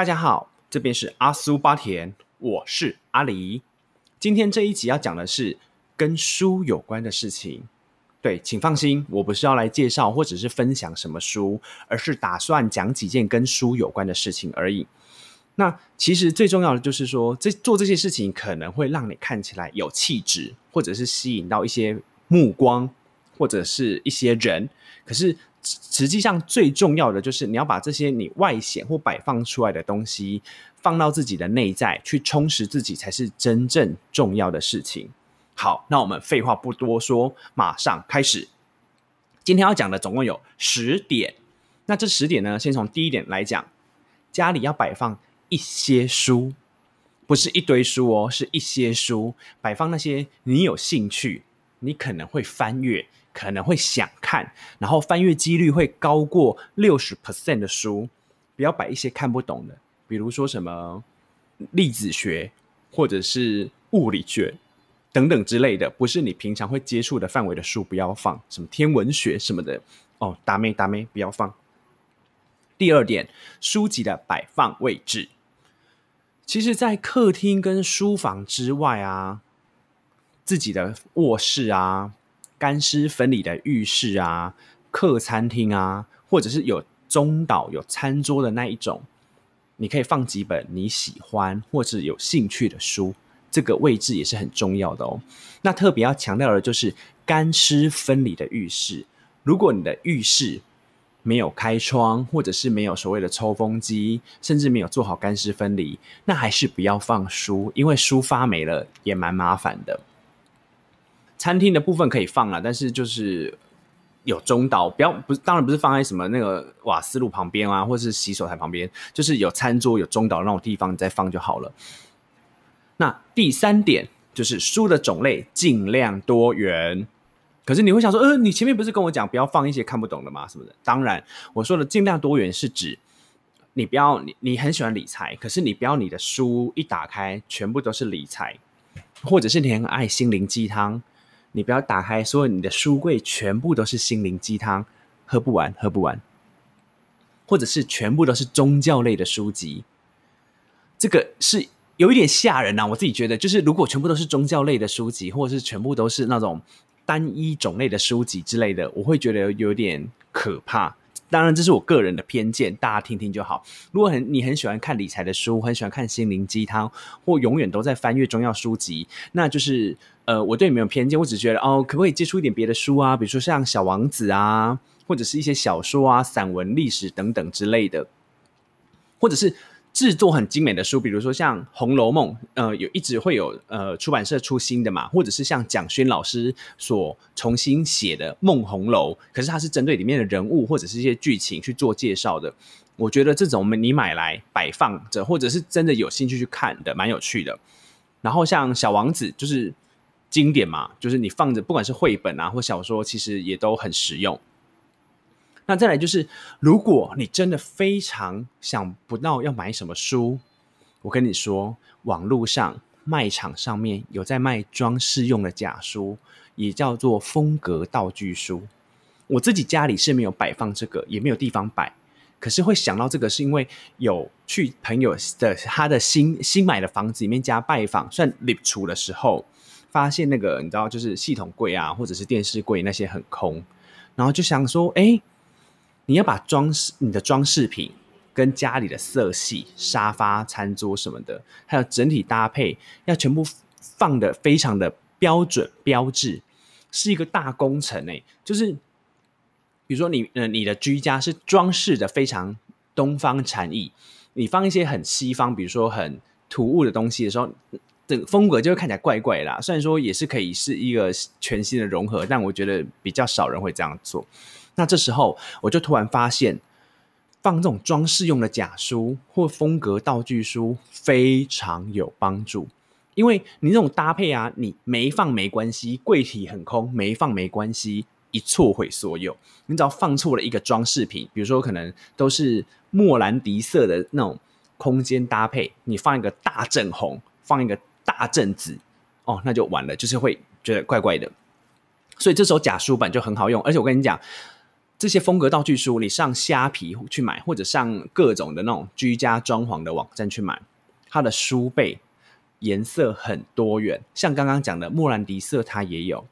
大家好，这边是阿苏巴田，我是阿狸。今天这一集要讲的是跟书有关的事情。对，请放心，我不是要来介绍或者是分享什么书，而是打算讲几件跟书有关的事情而已。那其实最重要的就是说，这做这些事情可能会让你看起来有气质，或者是吸引到一些目光，或者是一些人。可是实际上最重要的就是你要把这些你外显或摆放出来的东西，放到自己的内在去充实自己，才是真正重要的事情。好，那我们废话不多说，马上开始。今天要讲的总共有十点。那这十点呢，先从第一点来讲，家里要摆放一些书，不是一堆书哦，是一些书，摆放那些你有兴趣、你可能会翻阅、可能会想看，然后翻阅几率会高过六十 percent 的书。不要摆一些看不懂的，比如说什么粒子学或者是物理学。等等之类的，不是你平常会接触的范围的书，不要放。什么天文学什么的，哦，达妹达妹，不要放。第二点，书籍的摆放位置，其实，在客厅跟书房之外啊，自己的卧室啊，干湿分离的浴室啊，客餐厅啊，或者是有中岛有餐桌的那一种，你可以放几本你喜欢或者有兴趣的书。这个位置也是很重要的哦。那特别要强调的就是干湿分离的浴室。如果你的浴室没有开窗，或者是没有所谓的抽风机，甚至没有做好干湿分离，那还是不要放书，因为书发霉了也蛮麻烦的。餐厅的部分可以放了，但是就是有中岛，不要不是当然不是放在什么那个瓦斯炉旁边啊，或是洗手台旁边，就是有餐桌有中岛那种地方你再放就好了。那第三点就是书的种类尽量多元。可是你会想说，呃，你前面不是跟我讲不要放一些看不懂的吗？什么的？当然，我说的尽量多元是指你不要你你很喜欢理财，可是你不要你的书一打开全部都是理财，或者是你很爱心灵鸡汤，你不要打开所有你的书柜全部都是心灵鸡汤，喝不完喝不完，或者是全部都是宗教类的书籍，这个是。有一点吓人呐，我自己觉得，就是如果全部都是宗教类的书籍，或者是全部都是那种单一种类的书籍之类的，我会觉得有点可怕。当然，这是我个人的偏见，大家听听就好。如果很你很喜欢看理财的书，很喜欢看心灵鸡汤，或永远都在翻阅中药书籍，那就是呃，我对你没有偏见，我只觉得哦，可不可以接触一点别的书啊？比如说像《小王子》啊，或者是一些小说啊、散文、历史等等之类的，或者是。制作很精美的书，比如说像《红楼梦》，呃，有一直会有呃出版社出新的嘛，或者是像蒋勋老师所重新写的《梦红楼》，可是它是针对里面的人物或者是一些剧情去做介绍的。我觉得这种你买来摆放着，或者是真的有兴趣去看的，蛮有趣的。然后像《小王子》就是经典嘛，就是你放着，不管是绘本啊或小说，其实也都很实用。那再来就是，如果你真的非常想不到要买什么书，我跟你说，网络上卖场上面有在卖装饰用的假书，也叫做风格道具书。我自己家里是没有摆放这个，也没有地方摆，可是会想到这个，是因为有去朋友的他的新新买的房子里面加拜访，算立储的时候，发现那个你知道，就是系统柜啊，或者是电视柜那些很空，然后就想说，哎。你要把装饰你的装饰品跟家里的色系、沙发、餐桌什么的，还有整体搭配，要全部放的非常的标准标志，是一个大工程诶。就是比如说你呃你的居家是装饰的非常东方禅意，你放一些很西方，比如说很突兀的东西的时候，这个风格就会看起来怪怪啦。虽然说也是可以是一个全新的融合，但我觉得比较少人会这样做。那这时候，我就突然发现，放这种装饰用的假书或风格道具书非常有帮助，因为你这种搭配啊，你没放没关系，柜体很空，没放没关系，一错毁所有。你只要放错了一个装饰品，比如说可能都是莫兰迪色的那种空间搭配，你放一个大正红，放一个大正紫，哦，那就完了，就是会觉得怪怪的。所以这时候假书本就很好用，而且我跟你讲。这些风格道具书，你上虾皮去买，或者上各种的那种居家装潢的网站去买，它的书背颜色很多元，像刚刚讲的莫兰迪色，它也有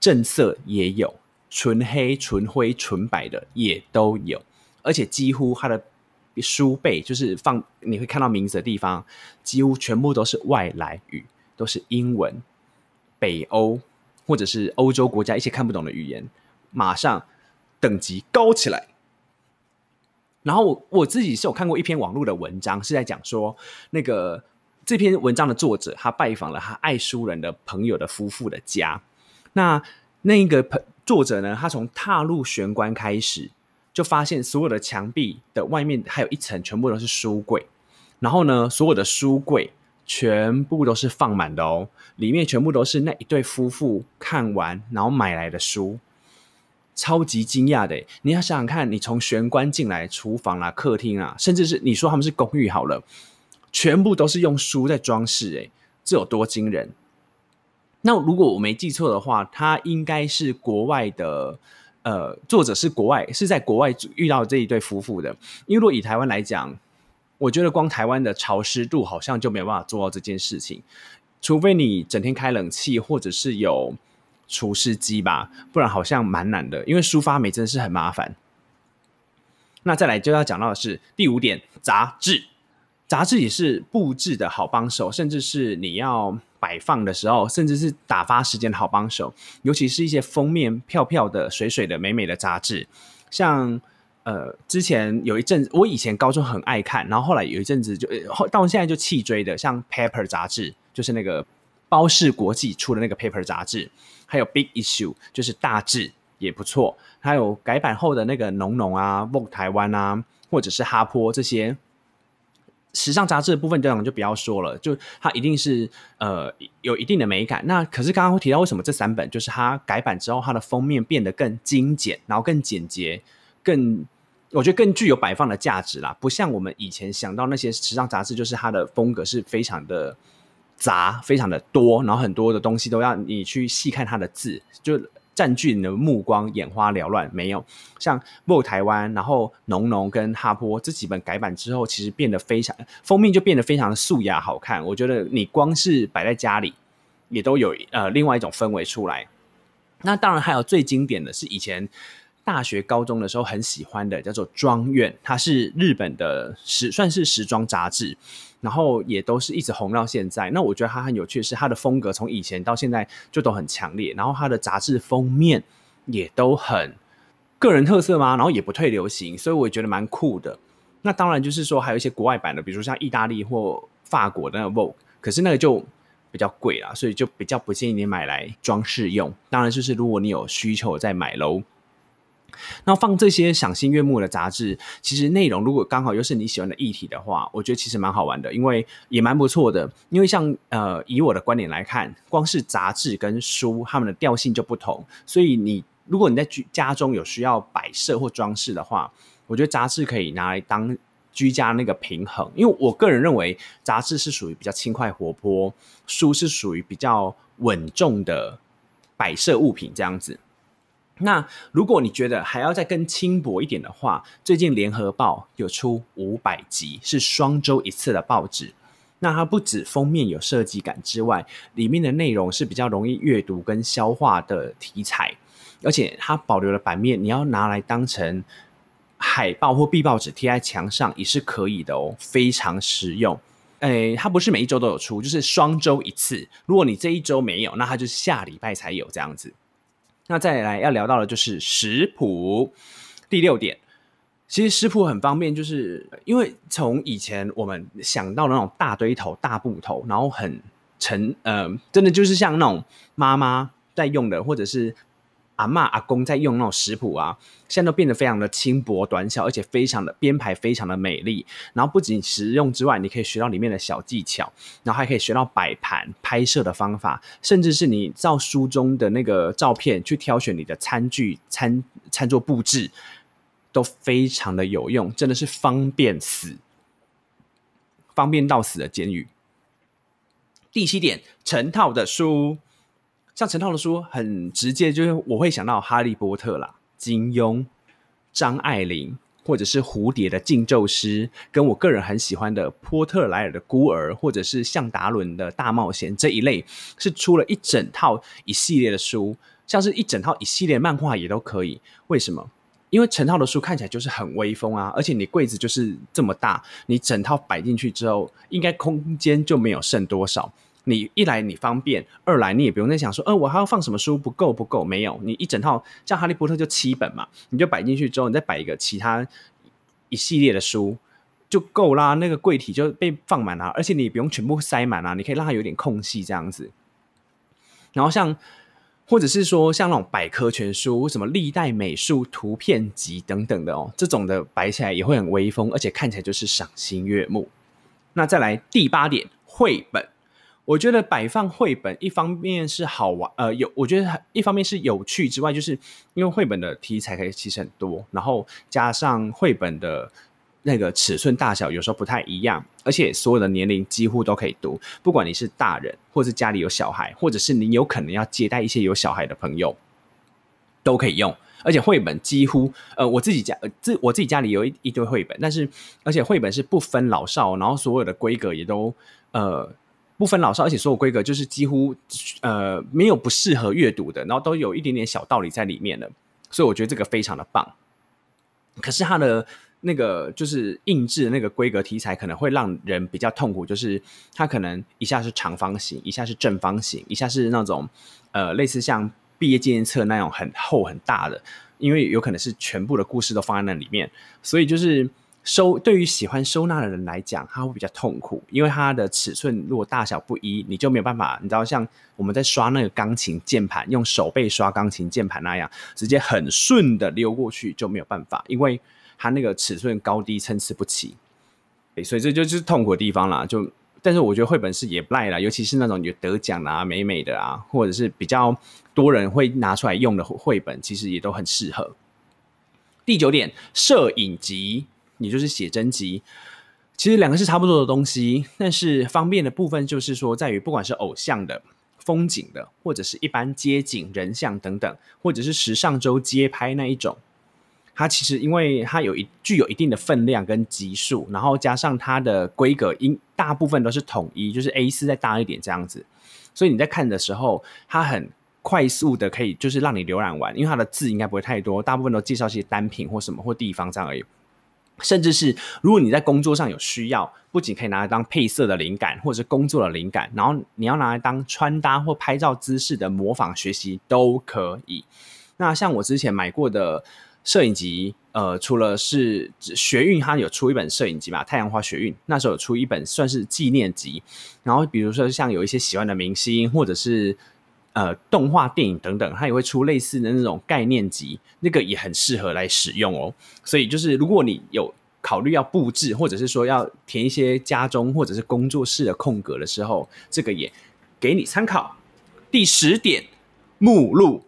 正色，也有纯黑、纯灰、纯白的也都有，而且几乎它的书背就是放你会看到名字的地方，几乎全部都是外来语，都是英文，北欧或者是欧洲国家一些看不懂的语言，马上。等级高起来，然后我自己是有看过一篇网络的文章，是在讲说那个这篇文章的作者他拜访了他爱书人的朋友的夫妇的家。那那一个朋作者呢，他从踏入玄关开始，就发现所有的墙壁的外面还有一层全部都是书柜，然后呢，所有的书柜全部都是放满的哦，里面全部都是那一对夫妇看完然后买来的书。超级惊讶的，你要想想看，你从玄关进来，厨房啊、客厅啊，甚至是你说他们是公寓好了，全部都是用书在装饰，哎，这有多惊人？那如果我没记错的话，他应该是国外的，呃，作者是国外，是在国外遇到这一对夫妇的。因为如果以台湾来讲，我觉得光台湾的潮湿度好像就没有办法做到这件事情，除非你整天开冷气，或者是有。除湿机吧，不然好像蛮难的，因为梳发霉真的是很麻烦。那再来就要讲到的是第五点，杂志。杂志也是布置的好帮手，甚至是你要摆放的时候，甚至是打发时间的好帮手。尤其是一些封面漂漂的、水水的、美美的杂志，像呃，之前有一阵子，我以前高中很爱看，然后后来有一阵子就到现在就弃追的，像 Paper 杂志，就是那个包氏国际出的那个 Paper 杂志。还有 Big Issue，就是大致也不错。还有改版后的那个浓浓啊、Vogue 台湾啊，或者是哈坡这些时尚杂志的部分，这样就不要说了。就它一定是呃有一定的美感。那可是刚刚提到，为什么这三本就是它改版之后，它的封面变得更精简，然后更简洁，更我觉得更具有摆放的价值啦。不像我们以前想到那些时尚杂志，就是它的风格是非常的。杂非常的多，然后很多的东西都要你去细看它的字，就占据你的目光，眼花缭乱。没有像《莫台湾》，然后《浓浓》跟《哈坡》这几本改版之后，其实变得非常封面就变得非常素雅好看。我觉得你光是摆在家里，也都有呃另外一种氛围出来。那当然还有最经典的是以前。大学、高中的时候很喜欢的叫做《庄院》，它是日本的时算是时装杂志，然后也都是一直红到现在。那我觉得它很有趣，是它的风格从以前到现在就都很强烈，然后它的杂志封面也都很个人特色吗？然后也不退流行，所以我觉得蛮酷的。那当然就是说还有一些国外版的，比如像意大利或法国的那个 Vogue，可是那个就比较贵啦，所以就比较不建议你买来装饰用。当然就是如果你有需求再买喽。那放这些赏心悦目的杂志，其实内容如果刚好又是你喜欢的议题的话，我觉得其实蛮好玩的，因为也蛮不错的。因为像呃，以我的观点来看，光是杂志跟书，它们的调性就不同。所以你如果你在居家中有需要摆设或装饰的话，我觉得杂志可以拿来当居家那个平衡。因为我个人认为，杂志是属于比较轻快活泼，书是属于比较稳重的摆设物品这样子。那如果你觉得还要再更轻薄一点的话，最近联合报有出五百集，是双周一次的报纸。那它不止封面有设计感之外，里面的内容是比较容易阅读跟消化的题材，而且它保留了版面，你要拿来当成海报或壁报纸贴在墙上也是可以的哦，非常实用。诶，它不是每一周都有出，就是双周一次。如果你这一周没有，那它就是下礼拜才有这样子。那再来要聊到的就是食谱，第六点，其实食谱很方便，就是因为从以前我们想到那种大堆头、大布头，然后很沉，呃，真的就是像那种妈妈在用的，或者是。阿妈阿公在用那种食谱啊，现在都变得非常的轻薄短小，而且非常的编排非常的美丽。然后不仅实用之外，你可以学到里面的小技巧，然后还可以学到摆盘拍摄的方法，甚至是你照书中的那个照片去挑选你的餐具、餐餐桌布置，都非常的有用，真的是方便死，方便到死的监狱。第七点，成套的书。像陈套的书很直接，就是我会想到《哈利波特》啦、金庸，张爱玲，或者是蝴蝶的禁咒师，跟我个人很喜欢的波特莱尔的孤儿，或者是向达伦的大冒险这一类，是出了一整套一系列的书，像是一整套一系列漫画也都可以。为什么？因为成套的书看起来就是很威风啊，而且你柜子就是这么大，你整套摆进去之后，应该空间就没有剩多少。你一来你方便，二来你也不用再想说，呃，我还要放什么书不够不够？没有，你一整套像《哈利波特》就七本嘛，你就摆进去之后，你再摆一个其他一系列的书就够啦。那个柜体就被放满了，而且你不用全部塞满啊，你可以让它有点空隙这样子。然后像或者是说像那种百科全书，什么历代美术图片集等等的哦，这种的摆起来也会很威风，而且看起来就是赏心悦目。那再来第八点，绘本。我觉得摆放绘本，一方面是好玩，呃，有我觉得一方面是有趣之外，就是因为绘本的题材可以其实很多，然后加上绘本的那个尺寸大小有时候不太一样，而且所有的年龄几乎都可以读，不管你是大人，或是家里有小孩，或者是你有可能要接待一些有小孩的朋友，都可以用。而且绘本几乎，呃，我自己家，自我自己家里有一一堆绘本，但是而且绘本是不分老少，然后所有的规格也都，呃。不分老少，而且所有规格就是几乎呃没有不适合阅读的，然后都有一点点小道理在里面的，所以我觉得这个非常的棒。可是它的那个就是印制的那个规格题材可能会让人比较痛苦，就是它可能一下是长方形，一下是正方形，一下是那种呃类似像毕业纪念册那种很厚很大的，因为有可能是全部的故事都放在那里面，所以就是。收对于喜欢收纳的人来讲，他会比较痛苦，因为它的尺寸如果大小不一，你就没有办法。你知道，像我们在刷那个钢琴键盘，用手背刷钢琴键盘那样，直接很顺的溜过去就没有办法，因为它那个尺寸高低参差不齐。所以这就是痛苦的地方啦。就但是我觉得绘本是也不赖啦，尤其是那种有得奖啊、美美的啊，或者是比较多人会拿出来用的绘本，其实也都很适合。第九点，摄影集。也就是写真集，其实两个是差不多的东西，但是方便的部分就是说，在于不管是偶像的、风景的，或者是一般街景、人像等等，或者是时尚周街拍那一种，它其实因为它有一具有一定的分量跟级数，然后加上它的规格，应大部分都是统一，就是 A 四再大一点这样子，所以你在看的时候，它很快速的可以就是让你浏览完，因为它的字应该不会太多，大部分都介绍些单品或什么或地方这样而已。甚至是如果你在工作上有需要，不仅可以拿来当配色的灵感，或者是工作的灵感，然后你要拿来当穿搭或拍照姿势的模仿学习都可以。那像我之前买过的摄影集，呃，除了是学运，它有出一本摄影集嘛，太阳花学运那时候有出一本算是纪念集。然后比如说像有一些喜欢的明星，或者是。呃，动画电影等等，它也会出类似的那种概念集，那个也很适合来使用哦。所以就是，如果你有考虑要布置，或者是说要填一些家中或者是工作室的空格的时候，这个也给你参考。第十点，目录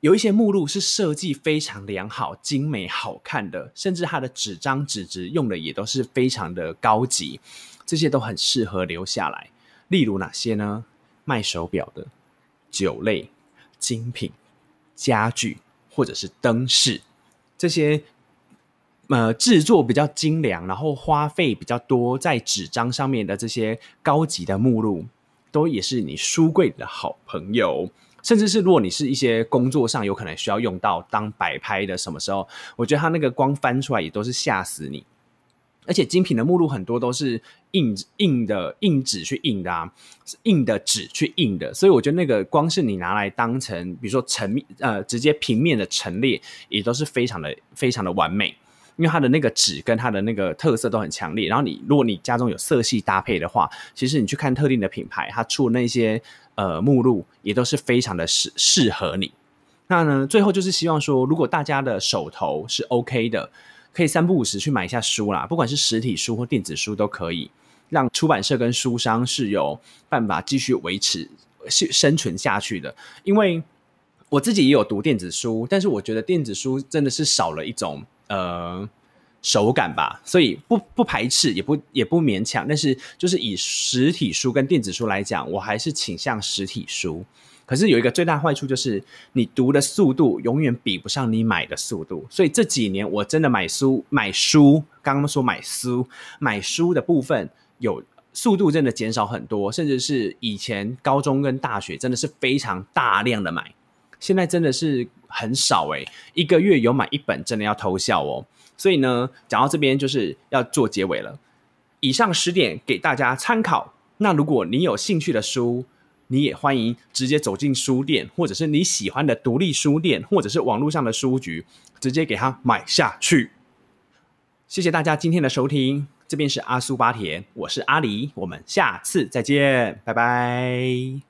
有一些目录是设计非常良好、精美、好看的，甚至它的纸张、纸质用的也都是非常的高级，这些都很适合留下来。例如哪些呢？卖手表的。酒类、精品、家具或者是灯饰，这些呃制作比较精良，然后花费比较多在纸张上面的这些高级的目录，都也是你书柜的好朋友。甚至是如果你是一些工作上有可能需要用到当摆拍的，什么时候，我觉得它那个光翻出来也都是吓死你。而且精品的目录很多都是印印的印纸去印的啊，印的纸去印的，所以我觉得那个光是你拿来当成，比如说陈呃直接平面的陈列，也都是非常的非常的完美，因为它的那个纸跟它的那个特色都很强烈。然后你如果你家中有色系搭配的话，其实你去看特定的品牌，它出那些呃目录也都是非常的适适合你。那呢，最后就是希望说，如果大家的手头是 OK 的。可以三不五时去买一下书啦，不管是实体书或电子书都可以，让出版社跟书商是有办法继续维持生生存下去的。因为我自己也有读电子书，但是我觉得电子书真的是少了一种呃手感吧，所以不不排斥，也不也不勉强。但是就是以实体书跟电子书来讲，我还是倾向实体书。可是有一个最大坏处就是，你读的速度永远比不上你买的速度。所以这几年我真的买书买书，刚刚说买书买书的部分有速度真的减少很多，甚至是以前高中跟大学真的是非常大量的买，现在真的是很少诶、一个月有买一本真的要偷笑哦。所以呢，讲到这边就是要做结尾了。以上十点给大家参考。那如果你有兴趣的书，你也欢迎直接走进书店，或者是你喜欢的独立书店，或者是网络上的书局，直接给他买下去。谢谢大家今天的收听，这边是阿苏巴田，我是阿狸，我们下次再见，拜拜。